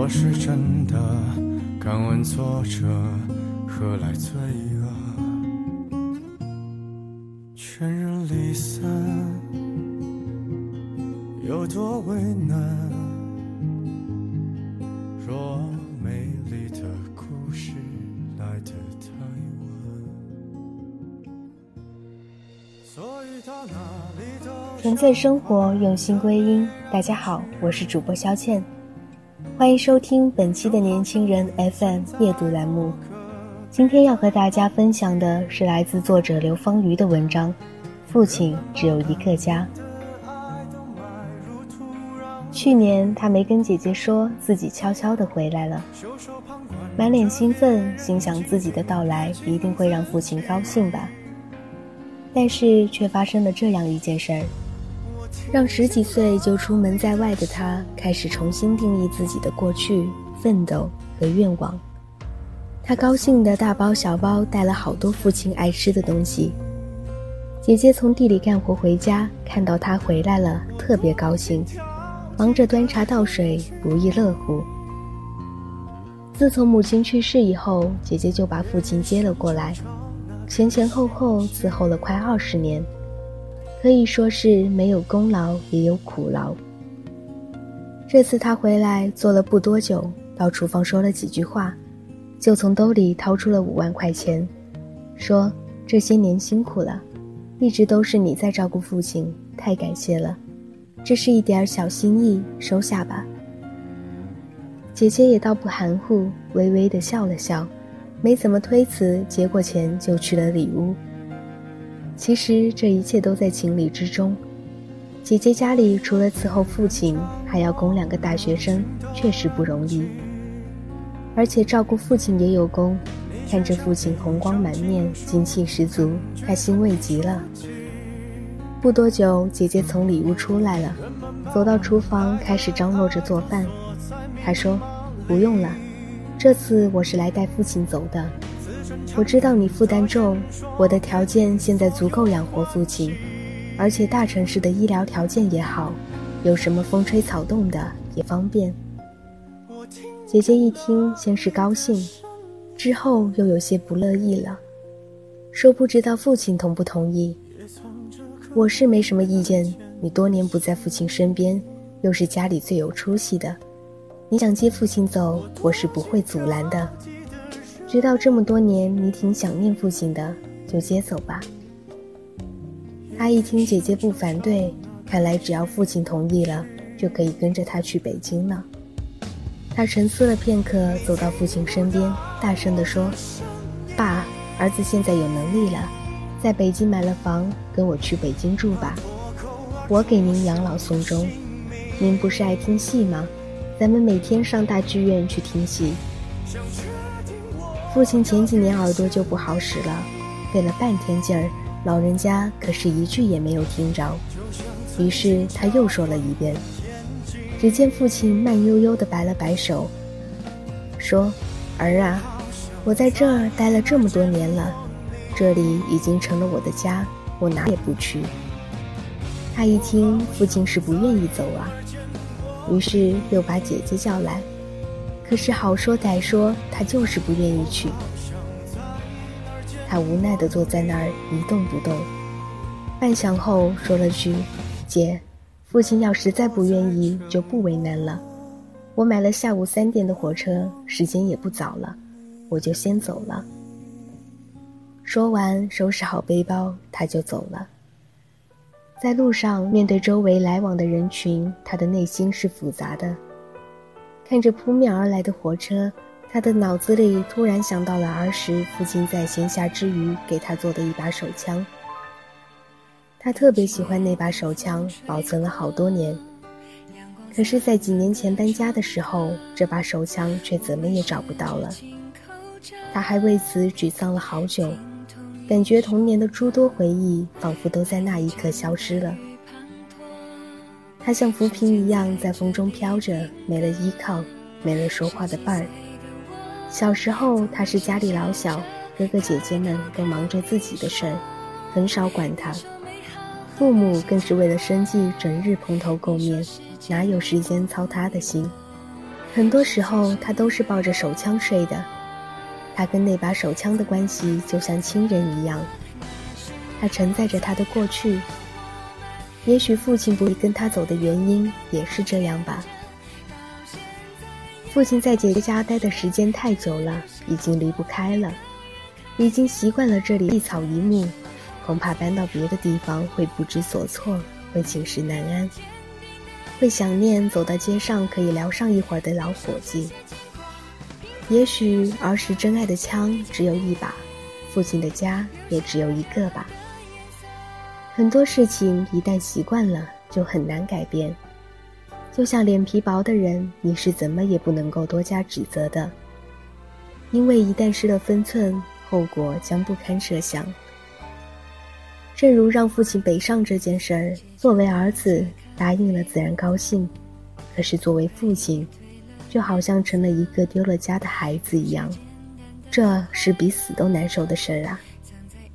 若是真的，敢问作者何来罪恶？全人离散，有多为难？若美丽的故事来得太晚。所以到哪里都纯粹生活，用心归因。大家好，我是主播肖倩，欢迎收听本期的年轻人 FM 夜读栏目。今天要和大家分享的是来自作者刘芳瑜的文章《父亲只有一个家》。去年他没跟姐姐说自己悄悄地回来了，满脸兴奋，心想自己的到来一定会让父亲高兴吧。但是却发生了这样一件事儿，让十几岁就出门在外的他开始重新定义自己的过去、奋斗和愿望。他高兴的大包小包带了好多父亲爱吃的东西。姐姐从地里干活回家，看到他回来了，特别高兴，忙着端茶倒水，不亦乐乎。自从母亲去世以后，姐姐就把父亲接了过来。前前后后伺候了快二十年，可以说是没有功劳也有苦劳。这次他回来做了不多久，到厨房说了几句话，就从兜里掏出了五万块钱，说：“这些年辛苦了，一直都是你在照顾父亲，太感谢了，这是一点小心意，收下吧。”姐姐也倒不含糊，微微的笑了笑。没怎么推辞，接过钱就去了里屋。其实这一切都在情理之中。姐姐家里除了伺候父亲，还要供两个大学生，确实不容易。而且照顾父亲也有功，看着父亲红光满面、精气十足，她欣慰极了。不多久，姐姐从里屋出来了，走到厨房开始张罗着做饭。她说：“不用了。”这次我是来带父亲走的，我知道你负担重，我的条件现在足够养活父亲，而且大城市的医疗条件也好，有什么风吹草动的也方便。姐姐一听，先是高兴，之后又有些不乐意了，说不知道父亲同不同意。我是没什么意见，你多年不在父亲身边，又是家里最有出息的。你想接父亲走，我是不会阻拦的。知道这么多年你挺想念父亲的，就接走吧。他一听姐姐不反对，看来只要父亲同意了，就可以跟着他去北京了。他沉思了片刻，走到父亲身边，大声地说：“爸，儿子现在有能力了，在北京买了房，跟我去北京住吧。我给您养老送终。您不是爱听戏吗？”咱们每天上大剧院去听戏。父亲前几年耳朵就不好使了，费了半天劲儿，老人家可是一句也没有听着。于是他又说了一遍。只见父亲慢悠悠地摆了摆手，说：“儿啊，我在这儿待了这么多年了，这里已经成了我的家，我哪也不去。”他一听，父亲是不愿意走啊。于是又把姐姐叫来，可是好说歹说，他就是不愿意去。他无奈地坐在那儿一动不动，半晌后说了句：“姐，父亲要实在不愿意，就不为难了。我买了下午三点的火车，时间也不早了，我就先走了。说完，收拾好背包，他就走了。在路上，面对周围来往的人群，他的内心是复杂的。看着扑面而来的火车，他的脑子里突然想到了儿时父亲在闲暇之余给他做的一把手枪。他特别喜欢那把手枪，保存了好多年。可是，在几年前搬家的时候，这把手枪却怎么也找不到了。他还为此沮丧了好久，感觉童年的诸多回忆仿佛都在那一刻消失了。他像浮萍一样在风中飘着，没了依靠，没了说话的伴儿。小时候，他是家里老小，哥哥姐姐们都忙着自己的事儿，很少管他。父母更是为了生计，整日蓬头垢面。哪有时间操他的心？很多时候，他都是抱着手枪睡的。他跟那把手枪的关系就像亲人一样。他承载着他的过去。也许父亲不会跟他走的原因也是这样吧。父亲在姐姐家待的时间太久了，已经离不开了，已经习惯了这里一草一木，恐怕搬到别的地方会不知所措，会寝食难安。会想念走到街上可以聊上一会儿的老伙计。也许儿时真爱的枪只有一把，父亲的家也只有一个吧。很多事情一旦习惯了，就很难改变。就像脸皮薄的人，你是怎么也不能够多加指责的，因为一旦失了分寸，后果将不堪设想。正如让父亲北上这件事儿，作为儿子。答应了自然高兴，可是作为父亲，就好像成了一个丢了家的孩子一样，这是比死都难受的事儿啊！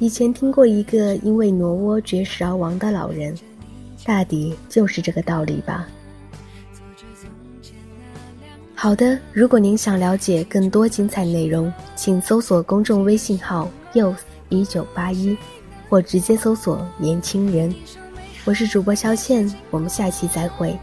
以前听过一个因为挪窝绝食而亡的老人，大抵就是这个道理吧。好的，如果您想了解更多精彩内容，请搜索公众微信号 youth 一九八一，或直接搜索年轻人。我是主播肖倩，我们下期再会。